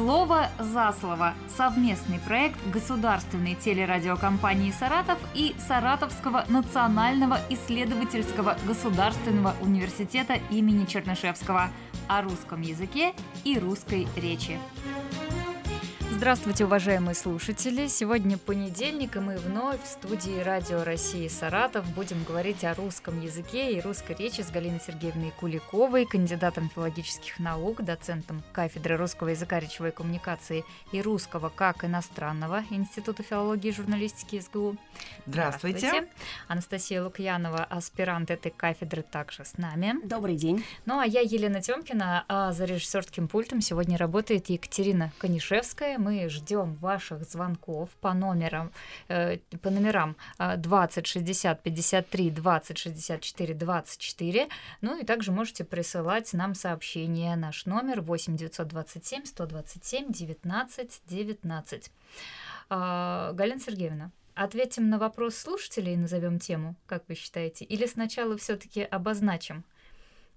Слово за слово. Совместный проект государственной телерадиокомпании «Саратов» и Саратовского национального исследовательского государственного университета имени Чернышевского о русском языке и русской речи. Здравствуйте, уважаемые слушатели! Сегодня понедельник, и мы вновь в студии Радио России Саратов будем говорить о русском языке и русской речи с Галиной Сергеевной Куликовой, кандидатом филологических наук, доцентом кафедры русского языка, речевой коммуникации и русского как иностранного Института филологии и журналистики СГУ. Здравствуйте. Здравствуйте. Анастасия Лукьянова, аспирант этой кафедры, также с нами. Добрый день. Ну а я Елена Тёмкина, а за режиссерским пультом сегодня работает Екатерина Конишевская. Мы мы ждем ваших звонков по номерам, э, по номерам 20 60 53 20 64 24. Ну и также можете присылать нам сообщение. Наш номер 8 927 127 19 19. Галина Сергеевна, ответим на вопрос слушателей и назовем тему, как вы считаете? Или сначала все-таки обозначим?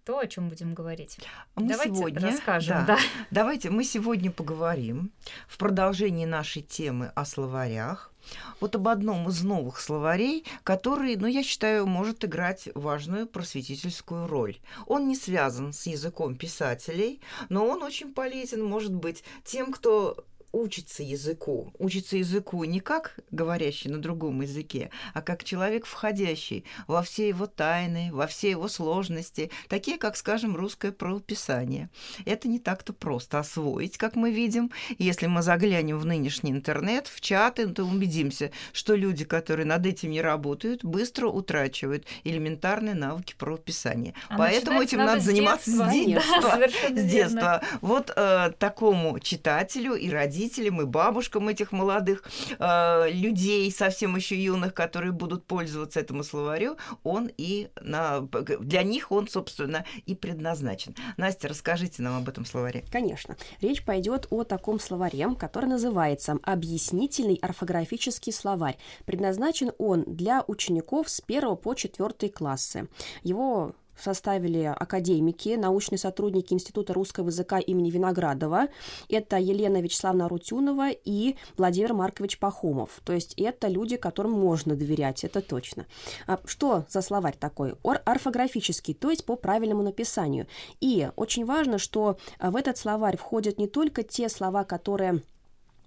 То, о чем будем говорить. Мы Давайте сегодня, расскажем. Да, да. Давайте мы сегодня поговорим в продолжении нашей темы о словарях. Вот об одном из новых словарей, который, ну, я считаю, может играть важную просветительскую роль. Он не связан с языком писателей, но он очень полезен, может быть, тем, кто учится языку. Учится языку не как говорящий на другом языке, а как человек, входящий во все его тайны, во все его сложности, такие, как, скажем, русское правописание. Это не так-то просто освоить, как мы видим. Если мы заглянем в нынешний интернет, в чаты, то убедимся, что люди, которые над этим не работают, быстро утрачивают элементарные навыки правописания. А Поэтому этим надо, надо заниматься с детства. Да, с детства. Вот э, такому читателю и родителю родителям и бабушкам этих молодых э, людей, совсем еще юных, которые будут пользоваться этому словарю, он и на, для них он, собственно, и предназначен. Настя, расскажите нам об этом словаре. Конечно. Речь пойдет о таком словаре, который называется «Объяснительный орфографический словарь». Предназначен он для учеников с 1 по 4 классы. Его составили академики, научные сотрудники Института русского языка имени Виноградова. Это Елена Вячеславовна Рутюнова и Владимир Маркович Пахомов. То есть это люди, которым можно доверять, это точно. А что за словарь такой? Ор орфографический, то есть по правильному написанию. И очень важно, что в этот словарь входят не только те слова, которые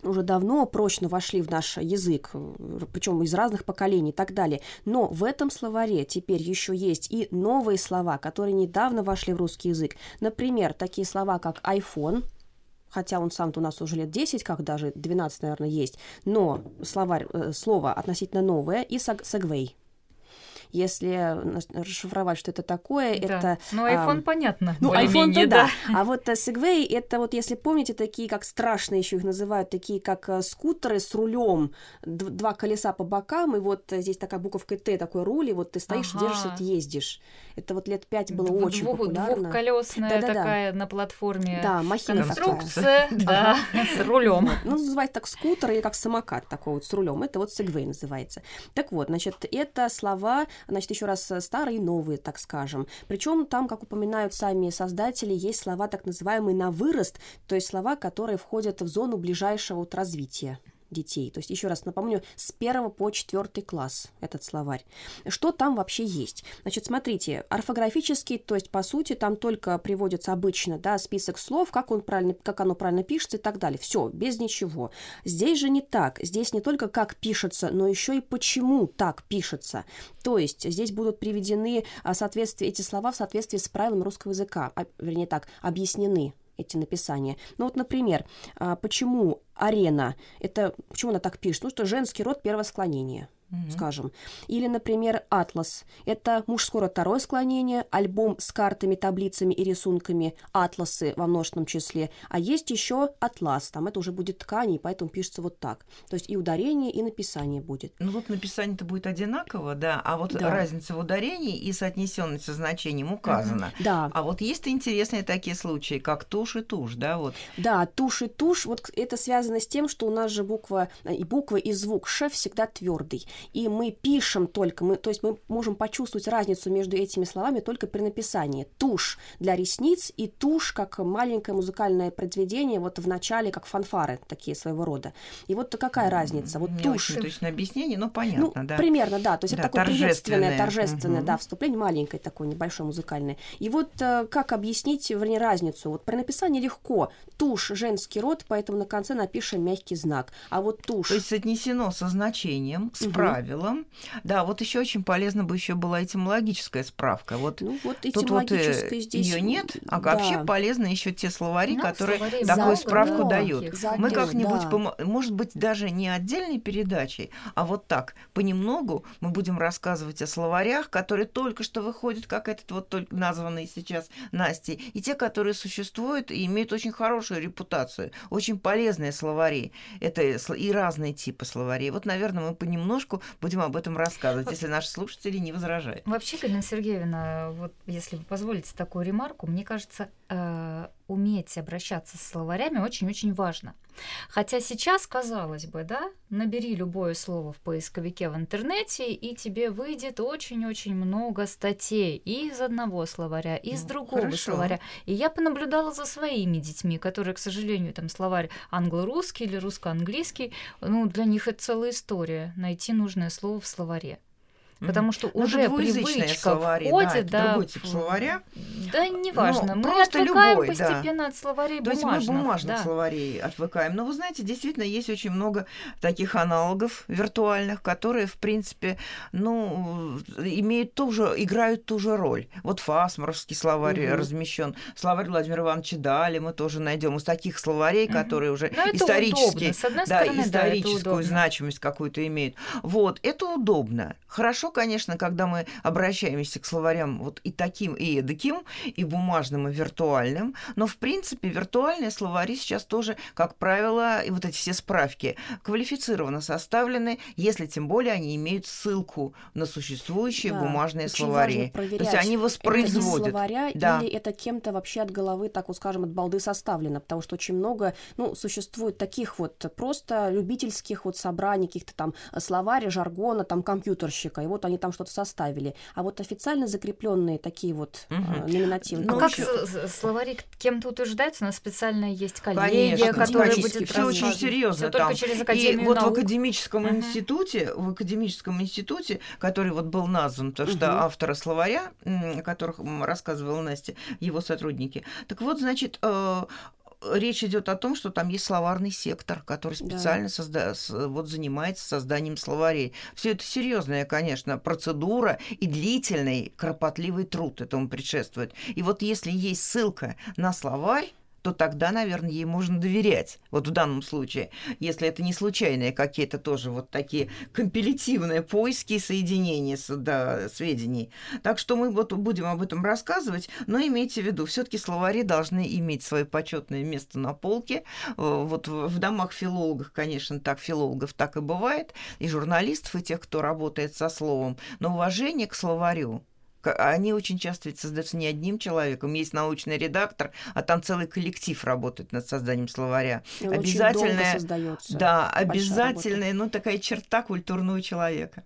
уже давно прочно вошли в наш язык, причем из разных поколений и так далее. Но в этом словаре теперь еще есть и новые слова, которые недавно вошли в русский язык. Например, такие слова, как iPhone, хотя он сам-то у нас уже лет 10, как даже 12, наверное, есть, но словарь, э, слово относительно новое, и сегвей. Если расшифровать, что это такое, да. это... Ну, iPhone а, понятно. Ну, iPhone-то да. да. А вот Segway, это вот, если помните, такие, как страшные еще их называют, такие, как э, скутеры с рулем, два колеса по бокам, и вот э, здесь такая буковка Т, такой руль, и вот ты стоишь, ага. держишься, вот ездишь. Это вот лет пять было Двух, очень популярно. Двухколесная да, да, такая да. на платформе да, махина конструкция, да, с рулем. Ну, называется так скутер или как самокат такой вот с рулем. Это вот Segway называется. Так вот, значит, это слова значит, еще раз э, старые и новые, так скажем. Причем там, как упоминают сами создатели, есть слова так называемые на вырост, то есть слова, которые входят в зону ближайшего вот развития детей. То есть, еще раз напомню, с первого по четвертый класс этот словарь. Что там вообще есть? Значит, смотрите, орфографический, то есть, по сути, там только приводится обычно, да, список слов, как, он правильно, как оно правильно пишется и так далее. Все, без ничего. Здесь же не так. Здесь не только как пишется, но еще и почему так пишется. То есть, здесь будут приведены а, соответствие, эти слова в соответствии с правилами русского языка, а, вернее так, объяснены эти написания. Ну вот, например, а, почему арена, это почему она так пишет? Ну, что женский род первого склонения mm-hmm. скажем. Или, например, «Атлас». Это мужское второе склонение, альбом с картами, таблицами и рисунками, атласы во множественном числе. А есть еще «Атлас», там это уже будет ткань, поэтому пишется вот так. То есть и ударение, и написание будет. Ну вот написание-то будет одинаково, да, а вот да. разница в ударении и соотнесенность со значением указана. Mm-hmm. Да. А вот есть интересные такие случаи, как тушь и тушь, да, вот. Да, тушь и тушь, вот это связано с тем, что у нас же буква и буква и звук «ш» всегда твердый. И мы пишем только, мы, то есть мы можем почувствовать разницу между этими словами только при написании. Тушь для ресниц и тушь как маленькое музыкальное произведение вот в начале, как фанфары такие своего рода. И вот какая разница? Вот Не тушь. очень точное объяснение, но понятно, ну, да. примерно, да. То есть Да, это такое приветственное, торжественное. торжественное, Мгм. да, вступление маленькое такое, небольшое музыкальное. И вот э, как объяснить, вернее, разницу? Вот при написании легко. Тушь женский род, поэтому на конце напишем мягкий знак. А вот тушь. То есть соотнесено со значением, с Мгм. Правилом. Да, вот еще очень полезно бы еще была этимологическая справка. Вот ну вот Тут вот этимологической здесь. ее нет, а да. вообще полезны еще те словари, Ну, которые словарей такую справку да. дают. Таких. Мы как-нибудь, да. помо- может быть, даже не отдельной передачей, а вот так, понемногу мы будем рассказывать о словарях, которые только что выходят, как этот вот только названный сейчас Настей, и те, которые существуют и имеют очень хорошую репутацию, очень полезные словари. Это и разные типы словарей. Вот, наверное, мы понемножку будем об этом рассказывать, если наши слушатели не возражают. Вообще, Галина Сергеевна, вот если вы позволите такую ремарку, мне кажется, э, уметь обращаться с словарями очень-очень важно. Хотя сейчас, казалось бы, да, набери любое слово в поисковике в интернете, и тебе выйдет очень-очень много статей и из одного словаря, и из Ну, другого хорошо. словаря. И я понаблюдала за своими детьми, которые, к сожалению, там словарь англо-русский или русско-английский, ну, для них это целая история, найти нужное слово в словаре. Потому что Ну, уже привычка словари, да, входит, да, другой тип словаря. Да, неважно. Ну, мы просто отвыкаем любой, да. постепенно от словарей То есть бумажных. мы бумажных да. словарей отвыкаем. Но вы знаете, действительно, есть очень много таких аналогов виртуальных, которые, в принципе, ну, имеют ту же, играют ту же роль. Вот Фасморовский словарь Мгм. размещен, словарь Владимира Ивановича Дали мы тоже найдем из таких словарей, Мгм. которые уже Но исторически да, стороны, да, историческую удобно. значимость какую-то имеют. Вот, это удобно. Хорошо, конечно, когда мы обращаемся к словарям вот и таким, и эдаким, и бумажным, и виртуальным, но, в принципе, виртуальные словари сейчас тоже, как правило, и вот эти все справки квалифицированно составлены, если тем более они имеют ссылку на существующие Да, бумажные словари. То есть они Это из воспроизводят. словаря Да. или это кем-то вообще от головы, так вот скажем, от балды составлено, потому что очень много, ну, существует таких вот просто любительских вот собраний, каких-то там словарей, жаргона, там компьютерщика, и вот они там что-то составили. А вот официально закрепленные такие вот Мгм. э, номинативы. А Ну, как ещё- с- с- словари кем-то утверждается? У нас специально есть коллегия, которая будет всё очень серьезно только там. через И Академию вот в наук. академическом Мгм. институте, в академическом институте, который вот был назван, потому что Мгм. автора словаря, о которых рассказывала Настя, его сотрудники. Так вот, значит, э, речь идет о том, что там есть словарный сектор, который Да. специально созда- с- вот занимается созданием словарей. Все это серьезная, конечно, процедура и длительный, кропотливый труд этому предшествует. И вот если есть ссылка на словарь, то тогда, наверное, ей можно доверять. Вот в данном случае, если это не случайные какие-то тоже вот такие компилятивные поиски и соединения да, сведений. Так что мы вот будем об этом рассказывать, но имейте в виду, все-таки словари должны иметь свое почетное место на полке. Э, Вот в домах филологов, конечно, так филологов так и бывает, и журналистов, и тех, кто работает со словом. Но уважение к словарю Они очень часто ведь создаются не одним человеком. Есть научный редактор, а там целый коллектив работает над созданием словаря. И обязательная-. Да, обязательная, ну, такая черта культурного человека.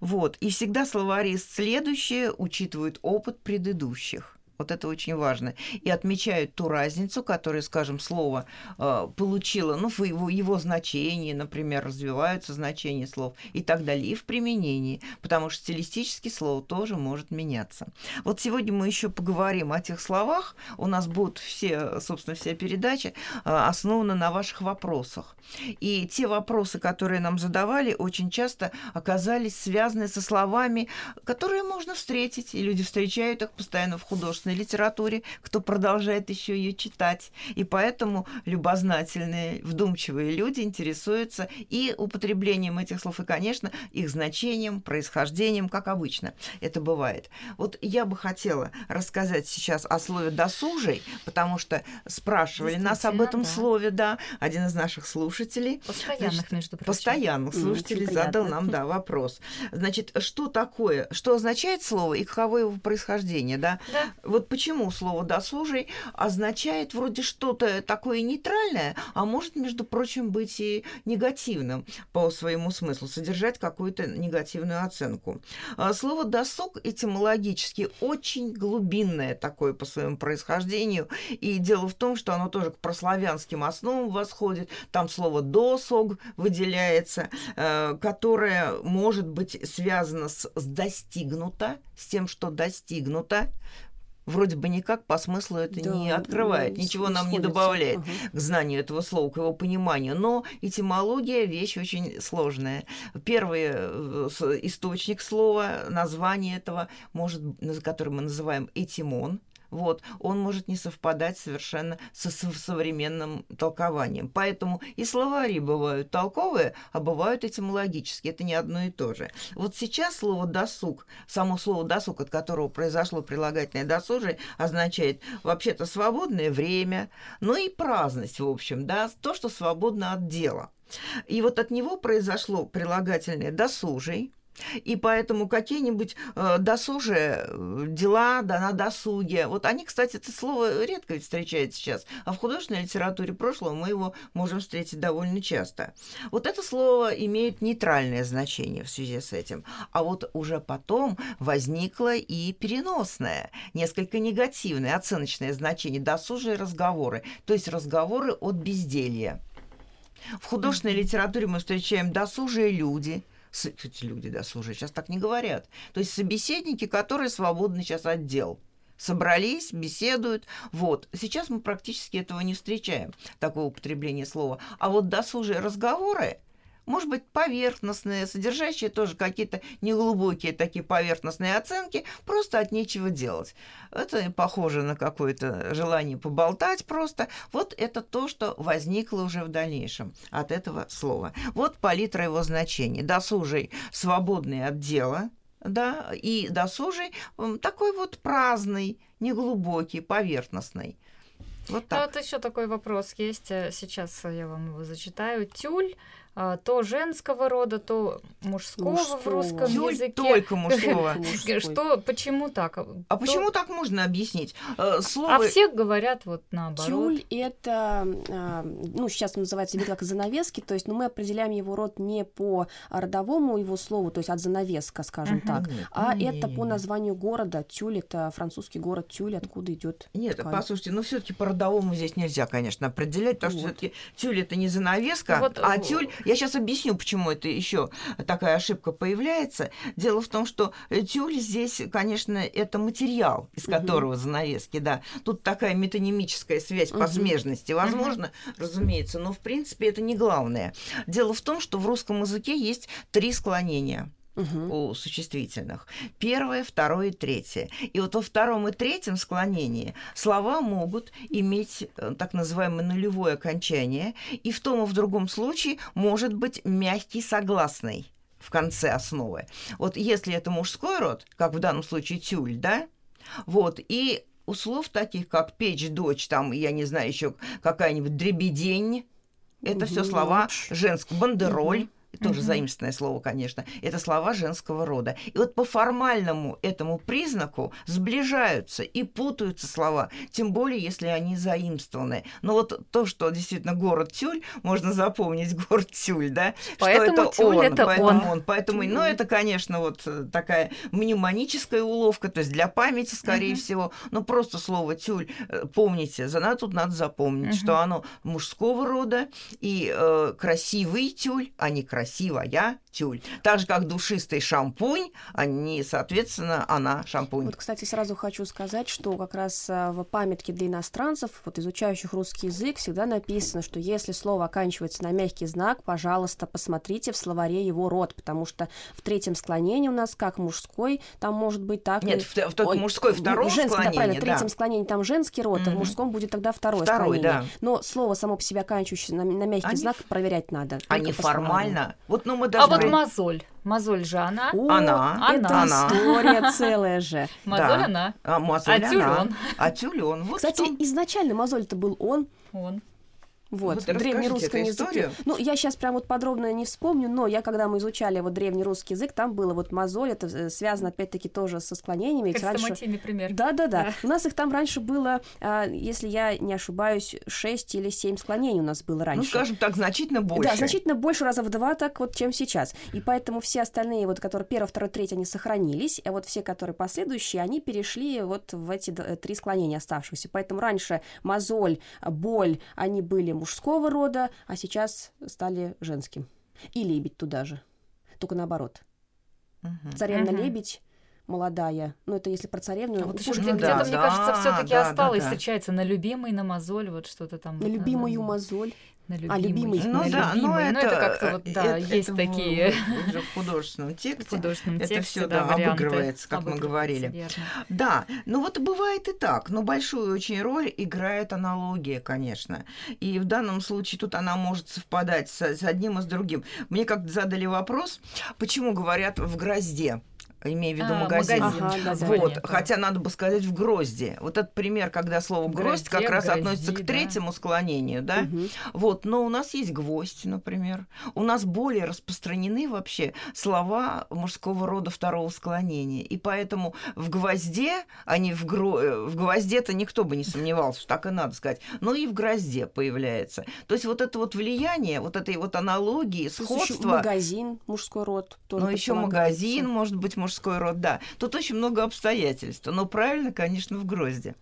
Вот. И всегда словари следующие учитывают опыт предыдущих. Вот это очень важно. И отмечают ту разницу, которую, скажем, слово э, получило, ну, его, его значении, например, развиваются значения слов и так далее, и в применении, потому что стилистически слово тоже может меняться. Вот сегодня мы еще поговорим о тех словах. У нас будут все, собственно, вся передача э, основана на ваших вопросах. И те вопросы, которые нам задавали, очень часто оказались связаны со словами, которые можно встретить, и люди встречают их постоянно в художественной литературе, кто продолжает еще ее читать. И поэтому любознательные, вдумчивые люди интересуются и употреблением этих слов, и, конечно, их значением, происхождением, как обычно это бывает. Вот я бы хотела рассказать сейчас о слове «досужий», потому что спрашивали нас об этом да. слове, да, один из наших слушателей. Постоянных, Значит, между прочим. Постоянных слушателей задал приятно. нам, да, вопрос. Значит, что такое, что означает слово и каково его происхождение, да? Да. Вот вот почему слово «досужий» означает вроде что-то такое нейтральное, а может, между прочим, быть и негативным по своему смыслу, содержать какую-то негативную оценку. А слово «досуг» этимологически очень глубинное такое по своему происхождению, и дело в том, что оно тоже к прославянским основам восходит. Там слово «досуг» выделяется, э, которое может быть связано с «достигнуто», с тем, что достигнуто, вроде бы никак по смыслу это да, не открывает, да, ничего нам не добавляет угу. к знанию этого слова, к его пониманию. Но этимология вещь очень сложная. Первый э, источник слова, название этого, может, который мы называем этимон – вот, он может не совпадать совершенно со, со современным толкованием. Поэтому и словари бывают толковые, а бывают этимологические. Это не одно и то же. Вот сейчас слово «досуг», само слово «досуг», от которого произошло прилагательное «досужие», означает вообще-то свободное время, но и праздность, в общем, да, то, что свободно от дела. И вот от него произошло прилагательное «досужий», и поэтому какие-нибудь э, досужие э, дела да, на досуге, вот они, кстати, это слово редко встречается сейчас, а в художественной литературе прошлого мы его можем встретить довольно часто. Вот это слово имеет нейтральное значение в связи с этим. А вот уже потом возникло и переносное, несколько негативное, оценочное значение досужие разговоры, то есть разговоры от безделья. В художественной литературе мы встречаем досужие люди – люди досужие сейчас так не говорят. То есть собеседники, которые свободны сейчас от дел собрались, беседуют. Вот. Сейчас мы практически этого не встречаем, такого употребления слова. А вот досужие разговоры, может быть, поверхностные, содержащие тоже какие-то неглубокие такие поверхностные оценки, просто от нечего делать. Это похоже на какое-то желание поболтать просто. Вот это то, что возникло уже в дальнейшем от этого слова. Вот палитра его значений. Досужий, свободный от дела, да, и досужий такой вот праздный, неглубокий, поверхностный. Вот так. Вот еще такой вопрос есть. Э, сейчас я вам его зачитаю. Тюль а, то женского рода, то мужского, мужского. в русском Тюль языке. Только мужского. Что, почему так? А почему так можно объяснить? Э, слово... А все говорят вот наоборот. Тюль – это, а, ну, сейчас называется вид как занавески, то есть, ну, мы определяем его род не по родовому его слову, то есть от занавеска, скажем так, а это по названию города. Тюль – это французский город Тюль, откуда идет Нет, послушайте, ну, все таки по родовому здесь нельзя, конечно, определять, потому что все таки тюль – это не занавеска, а тюль я сейчас объясню, почему это еще такая ошибка появляется. Дело в том, что тюль здесь, конечно, это материал, из которого угу. занавески, да. Тут такая метонимическая связь угу. по смежности, возможно, угу. разумеется, но в принципе это не главное. Дело в том, что в русском языке есть три склонения угу. у существительных. Первое, второе третье. И вот во втором и третьем склонении слова могут иметь э, так называемое нулевое окончание, и в том и в другом случае может быть мягкий согласный в конце основы. Вот если это мужской род, как в данном случае тюль, да, вот, и у слов таких, как печь, дочь, там, я не знаю, еще какая-нибудь дребедень, это все слова женского, бандероль, тоже угу. заимственное слово, конечно, это слова женского рода. И вот по формальному этому признаку сближаются и путаются слова, тем более, если они заимствованы. Но вот то, что действительно город Тюль, можно запомнить город Тюль, да, поэтому что это Тюль он, это поэтому он. он. Поэтому, ну, это, конечно, вот э, такая мнемоническая уловка, то есть для памяти, скорее угу. всего, но просто слово Тюль, э, помните, за тут надо запомнить, угу. что оно мужского рода и э, красивый тюль, а не красивый красивая тюль. Так же, как душистый шампунь, они, соответственно, она шампунь. Вот, кстати, сразу хочу сказать, что как раз а, в памятке для иностранцев, вот изучающих русский язык, всегда написано, что если слово оканчивается на мягкий знак, пожалуйста, посмотрите в словаре его род, потому что в третьем склонении у нас как мужской, там может быть так... Нет, и... в, в, в мужской втором женский, склонении, да, правильно, в третьем да. склонении там женский род, mm-hmm. а в мужском будет тогда второе Второй, склонение. Да. Но слово само по себе оканчивающееся на, на мягкий они... знак проверять надо. Они формально вот, ну, мы даже... А вот мозоль. Мозоль же она. О, она. Это она. история целая же. Мозоль да. она. А, мозоль а она. тюлен. А тюлен. Вот Кстати, что... изначально мозоль-то был он. Он. Вот, вот древнерусском языке. Ну, я сейчас прям вот подробно не вспомню, но я, когда мы изучали вот древнерусский язык, там было вот мозоль, это э, связано опять-таки тоже со склонениями. Раньше... пример. Да, да, да. У нас их там раньше было, а, если я не ошибаюсь, 6 или 7 склонений у нас было ну, раньше. Ну, скажем так, значительно больше. Да, значительно больше, раза в два так вот, чем сейчас. И поэтому все остальные, вот, которые первый, второй, третий, они сохранились, а вот все, которые последующие, они перешли вот в эти три склонения оставшиеся. Поэтому раньше мозоль, боль, они были мужского рода, а сейчас стали женским. И лебедь туда же. Только наоборот. Угу. Царевна-лебедь молодая. Ну, это если про царевну. А вот еще где-то, да, мне да, кажется, все-таки да, осталось, да, да. встречается на любимый, на мозоль, вот что-то там. На любимую мозоль. На любимый. А, любимый. Ну на да, любимый. но ну, это, это как-то вот, да, это, есть это такие... В, уже в художественном тексте. В художественном это тексте, все, да, да, обыгрывается, как мы говорили. Верно. Да, ну вот бывает и так, но большую очень роль играет аналогия, конечно. И в данном случае тут она может совпадать с, с одним и с другим. Мне как-то задали вопрос, почему говорят в грозде имея в виду а, магазин. магазин. Ага, вот, да. хотя надо бы сказать в грозде. Вот этот пример, когда слово гроздь как раз грозди, относится к третьему да. склонению, да. Угу. Вот, но у нас есть гвоздь, например. У нас более распространены вообще слова мужского рода второго склонения, и поэтому в гвозде, а не в гро... Э, в гвозде-то никто бы не сомневался, что так и надо сказать, но и в грозде появляется. То есть вот это вот влияние, вот этой вот аналогии, сходства. Магазин мужской род. Но еще магазин, может быть, мужской род, да. Тут очень много обстоятельств, но правильно, конечно, в грозде.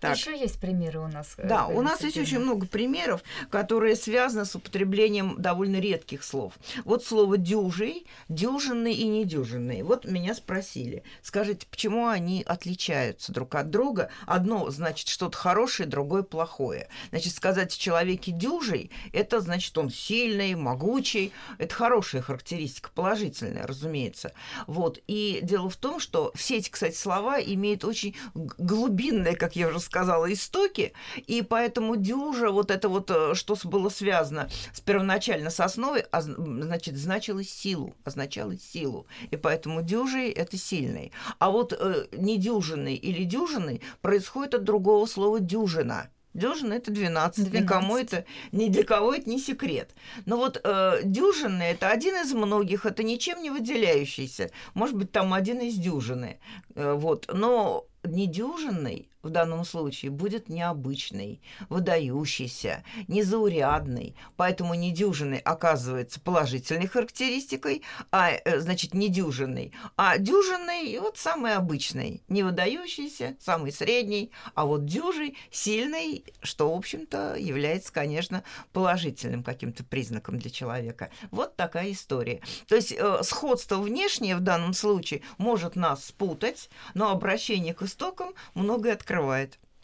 Так. Еще есть примеры у нас. Э, да, у нас есть очень много примеров, которые связаны с употреблением довольно редких слов. Вот слово дюжий, дюжинный и недюжинный. Вот меня спросили, скажите, почему они отличаются друг от друга? Одно значит что-то хорошее, другое плохое. Значит, сказать о человеке дюжий, это значит он сильный, могучий. Это хорошая характеристика, положительная, разумеется. Вот. И дело в том, что все эти, кстати, слова имеют очень глубинное как я уже сказала, истоки, и поэтому дюжа, вот это вот, э, что было связано с первоначально с основой, а, значит, значило силу, означало силу, и поэтому дюжий – это сильный. А вот э, недюжинный или дюжинный происходит от другого слова дюжина – Дюжина это 12. 12. Никому это, ни для кого это не секрет. Но вот э, дюжина это один из многих, это ничем не выделяющийся. Может быть, там один из дюжины. Э, вот. Но недюжинный в данном случае будет необычный, выдающийся, незаурядный. Поэтому недюжинный оказывается положительной характеристикой, а, э, значит, недюжинный. А дюжинный вот самый обычный, не выдающийся, самый средний, а вот дюжий, сильный, что, в общем-то, является, конечно, положительным каким-то признаком для человека. Вот такая история. То есть э, сходство внешнее в данном случае может нас спутать, но обращение к истокам многое открывает.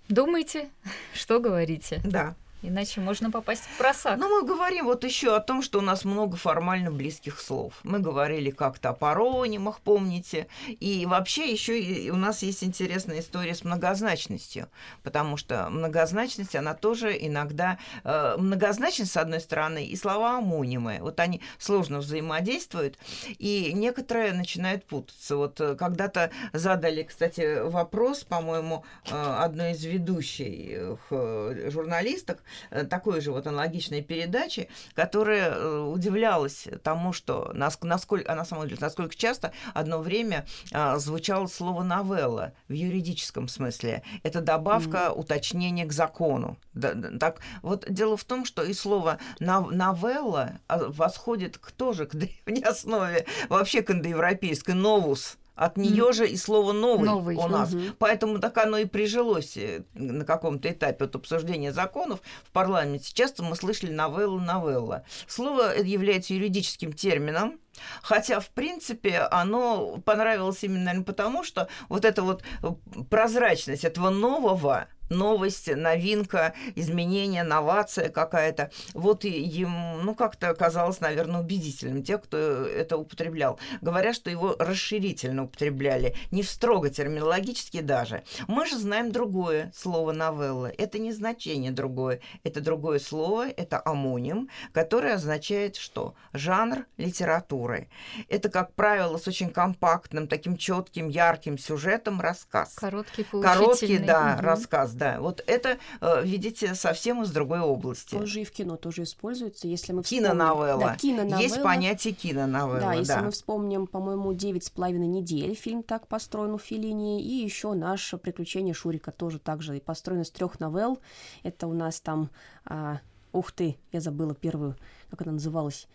Думайте, что говорите. Да. Иначе можно попасть в просак. Но мы говорим вот еще о том, что у нас много формально близких слов. Мы говорили как-то о паронимах, помните. И вообще еще у нас есть интересная история с многозначностью. Потому что многозначность, она тоже иногда... Э, многозначность, с одной стороны, и слова амонимы. Вот они сложно взаимодействуют, и некоторые начинают путаться. Вот э, когда-то задали, кстати, вопрос, по-моему, э, одной из ведущих э, журналисток, такой же вот аналогичной передачи, которая э, удивлялась тому, что насколько, она сама удивилась, насколько часто одно время а, звучало слово новелла в юридическом смысле. Это добавка, mm-hmm. уточнение к закону. Да, так, вот дело в том, что и слово новелла а, восходит к тоже к древней основе, вообще к индоевропейской новус от нее mm. же и слово новый, новый у нас. Угу. Поэтому так оно и прижилось э, на каком-то этапе от обсуждения законов в парламенте. Часто мы слышали новелла, новелла. Слово является юридическим термином, Хотя, в принципе, оно понравилось именно наверное, потому, что вот эта вот э, прозрачность этого нового, новость, новинка, изменение, новация какая-то. Вот и им, ну, как-то оказалось, наверное, убедительным те, кто это употреблял. Говорят, что его расширительно употребляли, не в строго терминологически даже. Мы же знаем другое слово новелла. Это не значение другое. Это другое слово, это амоним, которое означает что? Жанр литературы литературы. Это, как правило, с очень компактным, таким четким, ярким сюжетом рассказ. Короткий, Короткий, да, угу. рассказ, да. Вот это, э, видите, совсем из другой области. Тоже и в кино тоже используется, если мы вспомним... Киноновелла. Да, киноновелла. Есть понятие киноновелла, да. если да. мы вспомним, по-моему, «Девять с половиной недель», фильм так построен у Филини, и еще наше «Приключение Шурика» тоже так же построен из трех новелл. Это у нас там... А, ух ты, я забыла первую, как она называлась.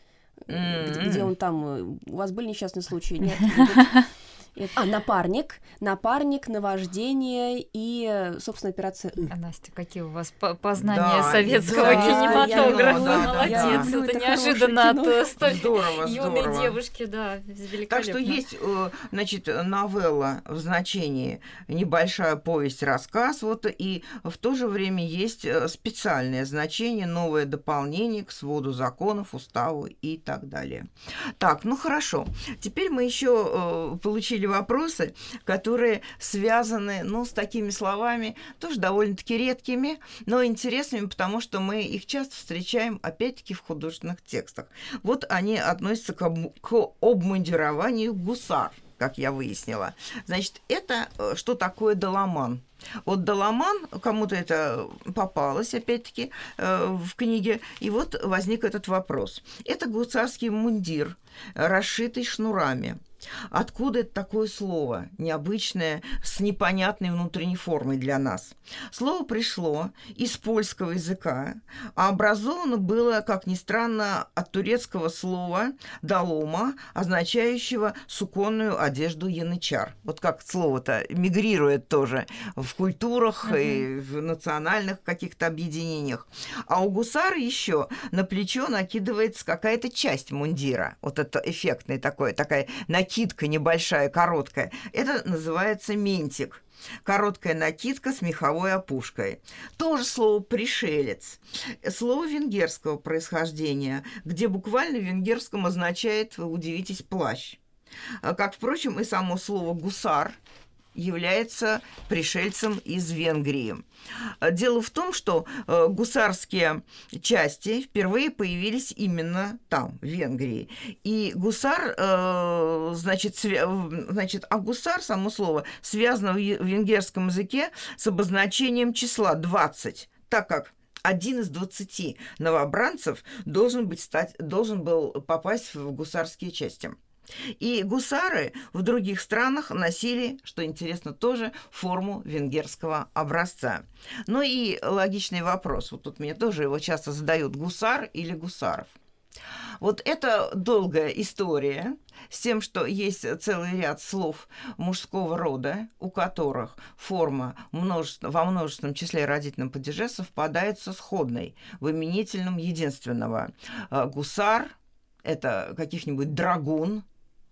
Mm-hmm. Где, он там... Э, у вас были несчастные случаи? Нет? А, напарник, напарник, наваждение и, собственно, операция А, Настя, какие у вас познания да, советского да, кинематографа? Да, Молодец, да, это, это неожиданно от э, столь здорово, юной здорово. девушки, да, великолепно. Так что есть, э, значит, новелла в значении небольшая повесть, рассказ, вот, и в то же время есть э, специальное значение, новое дополнение к своду законов, уставу и так далее. Так, ну хорошо. Теперь мы еще получили вопросы, которые связаны, ну, с такими словами, тоже довольно-таки редкими, но интересными, потому что мы их часто встречаем, опять-таки, в художественных текстах. Вот они относятся к, об... к обмундированию гусар как я выяснила. Значит, это э, что такое доломан? Вот Доломан, кому-то это попалось, опять-таки, э, в книге, и вот возник этот вопрос. Это гусарский мундир, расшитый шнурами. Откуда это такое слово, необычное, с непонятной внутренней формой для нас? Слово пришло из польского языка, а образовано было, как ни странно, от турецкого слова «далома», означающего суконную одежду янычар. Вот как слово-то мигрирует тоже в культурах угу. и в национальных каких-то объединениях. А у гусара еще на плечо накидывается какая-то часть мундира. Вот это эффектный такой, такая накидка накидка небольшая, короткая. Это называется ментик. Короткая накидка с меховой опушкой. Тоже слово «пришелец». Слово венгерского происхождения, где буквально в венгерском означает, вы удивитесь, плащ. Как, впрочем, и само слово «гусар», является пришельцем из Венгрии. Дело в том, что э, гусарские части впервые появились именно там, в Венгрии. И гусар, э, значит, значит, а гусар, само слово, связано в венгерском языке с обозначением числа 20, так как один из двадцати новобранцев должен, быть стать, должен был попасть в гусарские части. И гусары в других странах носили, что интересно, тоже форму венгерского образца. Ну и логичный вопрос, вот тут мне тоже его часто задают, гусар или гусаров? Вот это долгая история с тем, что есть целый ряд слов мужского рода, у которых форма множество, во множественном числе родительном падеже совпадает со сходной в именительном единственного. Э, гусар – это каких-нибудь драгун,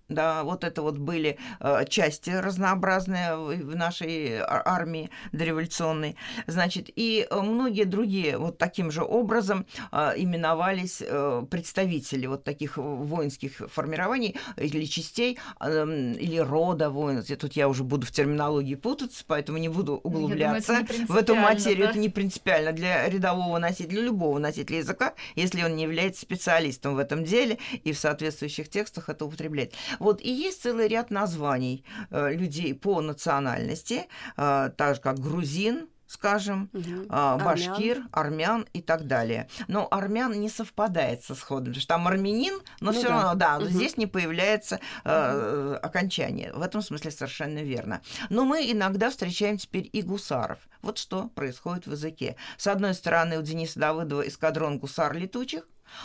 да, вот это вот были э, части разнообразные в нашей армии дореволюционной. Значит, и э, многие другие вот таким же образом э, именовались э, представители вот таких воинских формирований или частей, э, или рода воинов. Тут я уже буду в терминологии путаться, поэтому не буду углубляться думаю, в эту материю. Да? Это не принципиально для рядового носителя, для любого носителя языка, если он не является специалистом в этом деле и в соответствующих текстах это употребляет. Вот, и есть целый ряд названий э, людей по национальности, э, так же как грузин, скажем, угу. башкир, армян. армян и так далее. Но армян не совпадает со сходом, потому что там армянин, но ну все да. равно, да, угу. здесь не появляется э, угу. окончание. В этом смысле совершенно верно. Но мы иногда встречаем теперь и гусаров. Вот что происходит в языке. С одной стороны, у Дениса Давыдова эскадрон гусар летучих,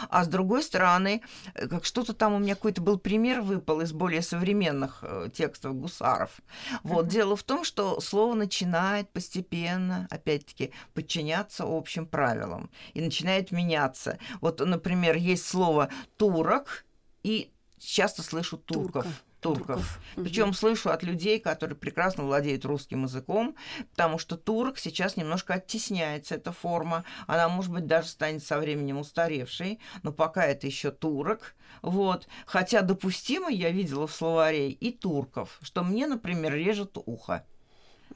а с другой стороны, э, как что-то там у меня какой-то был пример выпал из более современных э, текстов гусаров. Вот, uh-huh. дело в том, что слово начинает постепенно, опять-таки, подчиняться общим правилам и начинает меняться. Вот, например, есть слово турок, и часто слышу турков. Турка турков. турков. Причем угу. слышу от людей, которые прекрасно владеют русским языком, потому что турок сейчас немножко оттесняется эта форма. Она, может быть, даже станет со временем устаревшей, но пока это еще турок. Вот. Хотя допустимо, я видела в словаре и турков, что мне, например, режет ухо.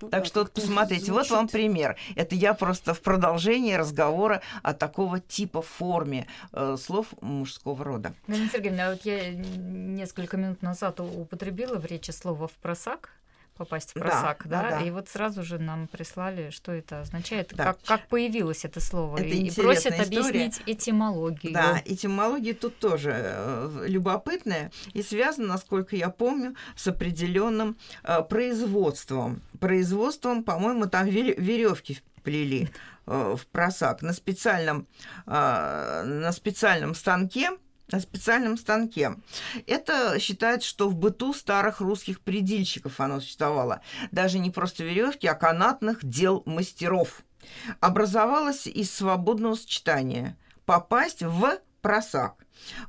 Ну, так да, что вот посмотрите, звучит. вот вам пример. Это я просто в продолжении разговора о такого типа форме э, слов мужского рода. Галина Сергеевна, а вот я несколько минут назад употребила в речи слово «впросак», попасть в просак, да, да? да, И вот сразу же нам прислали, что это означает, да. как, как появилось это слово. Это и просят история. объяснить этимологию. Да, этимология тут тоже э, любопытная и связана, насколько я помню, с определенным э, производством. Производством, по-моему, там веревки плели э, в просак на специальном, э, на специальном станке на специальном станке. Это считается, что в быту старых русских предельщиков оно существовало. Даже не просто веревки, а канатных дел мастеров. Образовалось из свободного сочетания попасть в просак.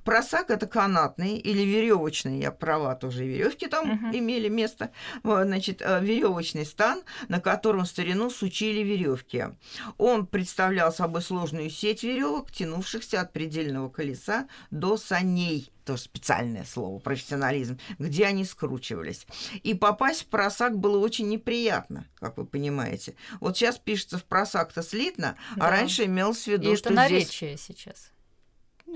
Просак это канатные или веревочные, я права, тоже веревки там uh-huh. имели место. Значит, э, веревочный стан, на котором в старину сучили веревки. Он представлял собой сложную сеть веревок, тянувшихся от предельного колеса до саней тоже специальное слово, профессионализм, где они скручивались. И попасть в просак было очень неприятно, как вы понимаете. Вот сейчас пишется в просак-то слитно, а да. а раньше имелось в виду, И что это наречие здесь... сейчас.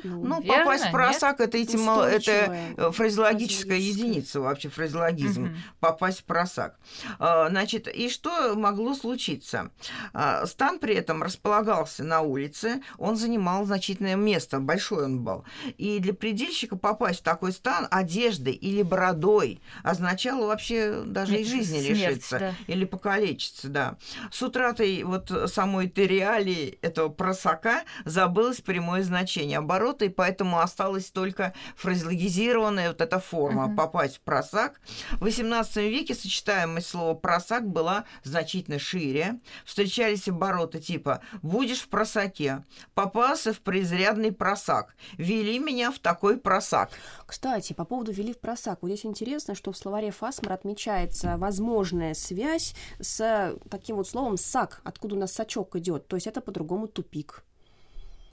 Ну, ну верно, попасть в просак нет? это, этимо... это фразеологическая единица вообще, фразеологизм. Угу. Попасть в просак. А, значит, и что могло случиться? А, стан при этом располагался на улице, он занимал значительное место, большой он был. И для предельщика попасть в такой стан одеждой или бородой означало вообще даже и жизни Смерть, лишиться да. или покалечиться, да. С утратой вот самой этой реалии этого просака забылось прямое значение. Оборот обороты, и поэтому осталась только фразеологизированная вот эта форма uh-huh. попасть в просак. В XVIII веке сочетаемость слова просак была значительно шире. Встречались обороты типа «будешь в просаке», «попался в презрядный просак», «вели меня в такой просак». Кстати, по поводу «вели в просак», вот здесь интересно, что в словаре Фасмар отмечается возможная связь с таким вот словом «сак», откуда у нас сачок идет, то есть это по-другому тупик.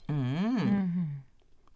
Mm-hmm. Mm-hmm.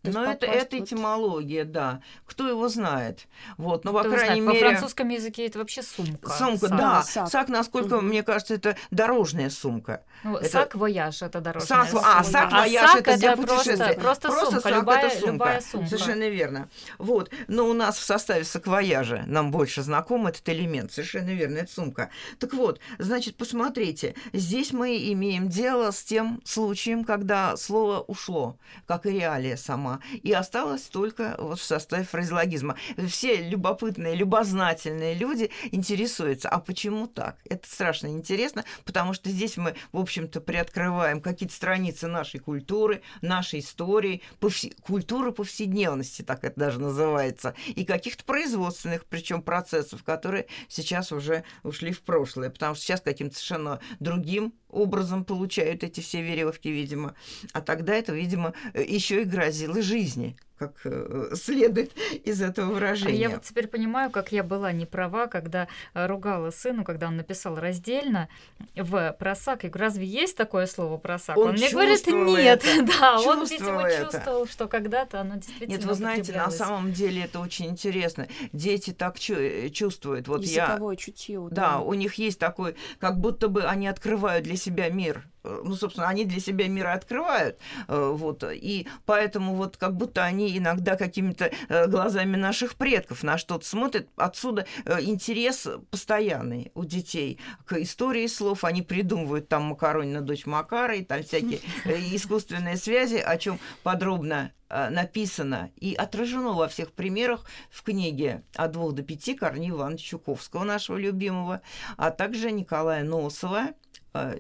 Но это, это этимология, да. Кто его знает? Вот, но, по крайней знает? мере... Во французском языке это вообще сумка. Сумка, сак. да. Сак, сак насколько, угу. мне кажется, это дорожная сумка. Ну, это... Саквояж это дорожная sac, сумка. А, саквояж а это для путешествия. Просто, просто, просто сумка, sac любая, это сумка. любая сумка. Совершенно верно. Вот. Но у нас в составе саквояжа нам больше знаком этот элемент. Совершенно верно, это сумка. Так вот, значит, посмотрите, здесь мы имеем дело с тем случаем, когда слово ушло, как и реалия сама и осталось только вот в составе фразеологизма. Все любопытные, любознательные люди интересуются, а почему так? Это страшно интересно, потому что здесь мы, в общем-то, приоткрываем какие-то страницы нашей культуры, нашей истории, повсе... культуры повседневности, так это даже называется, и каких-то производственных, причем процессов, которые сейчас уже ушли в прошлое, потому что сейчас каким-то совершенно другим образом получают эти все веревки, видимо. А тогда это, видимо, еще и грозило жизни как э, следует из этого выражения. Я вот теперь понимаю, как я была не права, когда э, ругала сыну, когда он написал раздельно в просак. Я говорю, разве есть такое слово просак? Он, он мне говорит, нет. Это. Да, он, видимо, это. чувствовал, что когда-то оно действительно Нет, вы знаете, на самом деле это очень интересно. Дети так э, чувствуют. Вот Языковое я... чутье. Да. да, у них есть такой, как будто бы они открывают для себя мир ну, собственно, они для себя мир открывают, вот, и поэтому вот как будто они иногда какими-то э, глазами наших предков на что-то смотрят. Отсюда э, интерес постоянный у детей к истории слов. Они придумывают там Макаронина дочь Макара и там всякие э, искусственные связи, о чем подробно написано и отражено во всех примерах в книге «От двух до пяти» Корнея Ивановича Чуковского, нашего любимого, а также Николая Носова, Э,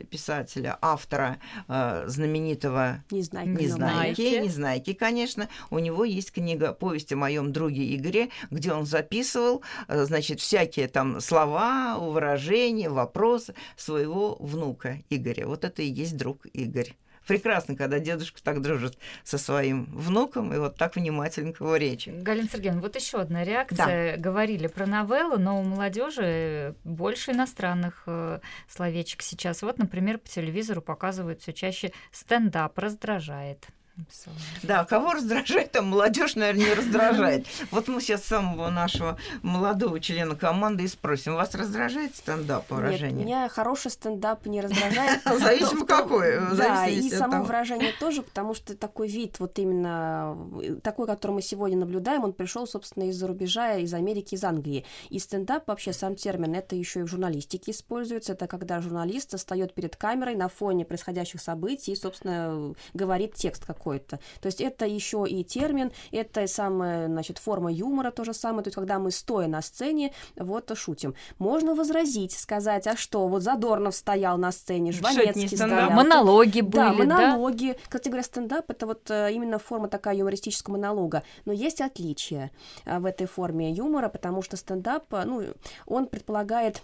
писателя, автора э, знаменитого Незнайки, Незнайки, Незнайки, конечно. У него есть книга «Повесть о моем друге Игоре», где он записывал, э, значит, всякие там слова, выражения, вопросы своего внука Игоря. Вот это и есть друг Игорь прекрасно, когда дедушка так дружит со своим внуком и вот так внимательно к его речи. Галина Сергеевна, вот еще одна реакция. Да. Говорили про новеллу, но у молодежи больше иностранных э, словечек сейчас. Вот, например, по телевизору показывают все чаще стендап раздражает. Да, кого раздражает, там молодежь, наверное, не раздражает. Вот мы сейчас самого нашего молодого члена команды и спросим, вас раздражает стендап выражение? Нет, меня хороший стендап не раздражает. Зависимо какой. Да, и само выражение тоже, потому что такой вид, вот именно такой, который мы сегодня наблюдаем, он пришел, собственно, из-за рубежа, из Америки, из Англии. И стендап, вообще сам термин, это еще и в журналистике используется. Это когда журналист встает перед камерой на фоне происходящих событий и, собственно, говорит текст какой-то. То есть это еще и термин, это самая, значит, форма юмора то же самое, то есть когда мы стоя на сцене, вот шутим. Можно возразить, сказать, а что, вот Задорнов стоял на сцене, Жванецкий стоял. Монологи были, да? монологи. Да? Кстати говоря, стендап — это вот э, именно форма такая юмористического монолога. Но есть отличия э, в этой форме юмора, потому что стендап, э, ну, он предполагает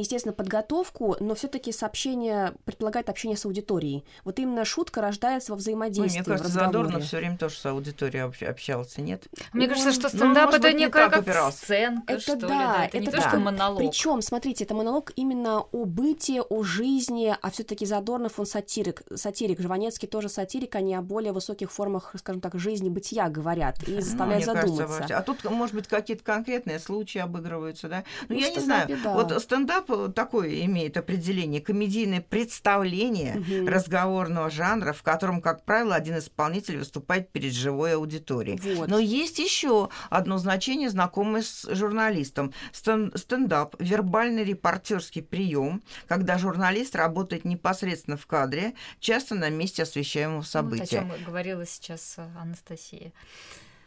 естественно, подготовку, но все-таки сообщение предполагает общение с аудиторией. Вот именно шутка рождается во взаимодействии. Мне кажется, Задорнов все время тоже с аудиторией общался, нет? Мне кажется, ну, что ну, стендап ну, это быть, некая как сценка, это что да, ли, да? Это, это не да. то, что монолог. Причем, смотрите, это монолог именно о бытии, о жизни, а все-таки Задорнов он сатирик, сатирик, Жванецкий тоже сатирик, они о более высоких формах, скажем так, жизни, бытия говорят и заставляют ну, задуматься. Кажется, а тут, может быть, какие-то конкретные случаи обыгрываются, да? Ну, ну я не знаю, да. вот стендап такой имеет определение комедийное представление угу. разговорного жанра, в котором, как правило, один исполнитель выступает перед живой аудиторией. Вот. Но есть еще одно значение, знакомое с журналистом. Стендап – вербальный репортерский прием, когда журналист работает непосредственно в кадре, часто на месте освещаемого события. Вот о чем говорила сейчас э, Анастасия.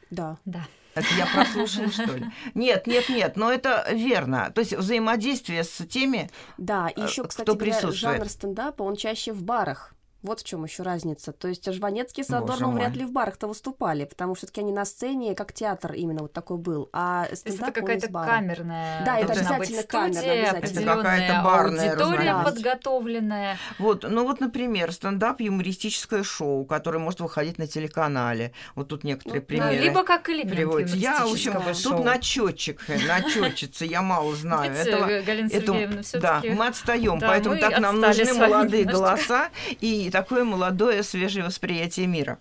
Да. Да. Это я прослушала, что ли? Нет, нет, нет, но это верно. То есть взаимодействие с теми, Да, и еще, э, кстати кто говоря, жанр стендапа, он чаще в барах. Вот в чем еще разница. То есть Жванецкий с Задорновым вряд ли в барах-то выступали, потому что все-таки они на сцене, как театр именно вот такой был. А стендап это какая-то камерная. Да, это обязательно камерная. Это какая-то барная аудитория да. подготовленная. Вот, ну вот, например, стендап юмористическое шоу, которое может выходить на телеканале. Вот тут некоторые ну, примеры. Да, либо как элемент приводятся. Я, в общем, шоу. тут начетчик, начетчица, я мало знаю. Видите, этого, Галина Сергеевна, да, мы отстаем, да, поэтому так нам нужны молодые голоса и такое молодое, свежее восприятие мира.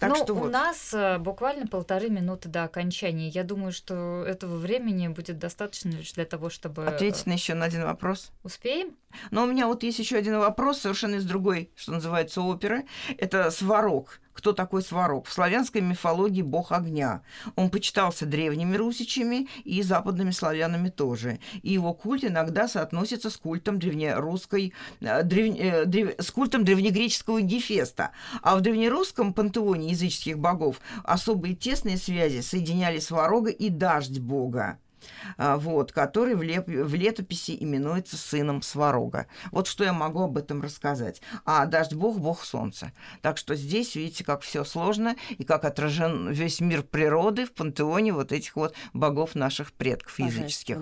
Так ну, что у вот. нас э, буквально полторы минуты до окончания. Я думаю, что этого времени будет достаточно лишь для того, чтобы... Ответить на еще на один вопрос. Успеем? Но у меня вот есть еще один вопрос, совершенно из другой, что называется, оперы. Это «Сварог». Кто такой Сварог? В славянской мифологии бог огня. Он почитался древними русичами и западными славянами тоже. И его культ иногда соотносится с культом древнерусской, э, древ, э, древ, с культом древнегреческого Гефеста. А в древнерусском пантеоне языческих богов особые тесные связи соединяли Сварога и дождь бога. А, вот, который в, леп... в летописи именуется сыном Сварога. Вот что я могу об этом рассказать. А дождь бог, бог солнца. Так что здесь, видите, как все сложно и как отражен весь мир природы в пантеоне вот этих вот богов наших предков языческих.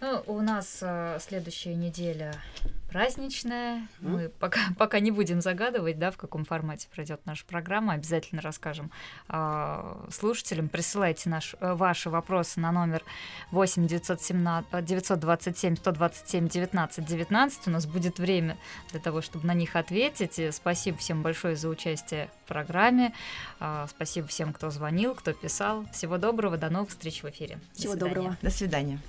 Ну, у нас э, следующая неделя праздничная. Mm. Мы пока, пока не будем загадывать, да, в каком формате пройдет наша программа. Обязательно расскажем э, слушателям. Присылайте наш, э, ваши вопросы на номер 8 917, 927 127 19 19. У нас будет время для того, чтобы на них ответить. И спасибо всем большое за участие в программе. Э, спасибо всем, кто звонил, кто писал. Всего доброго, до новых встреч в эфире. Всего доброго. До свидания.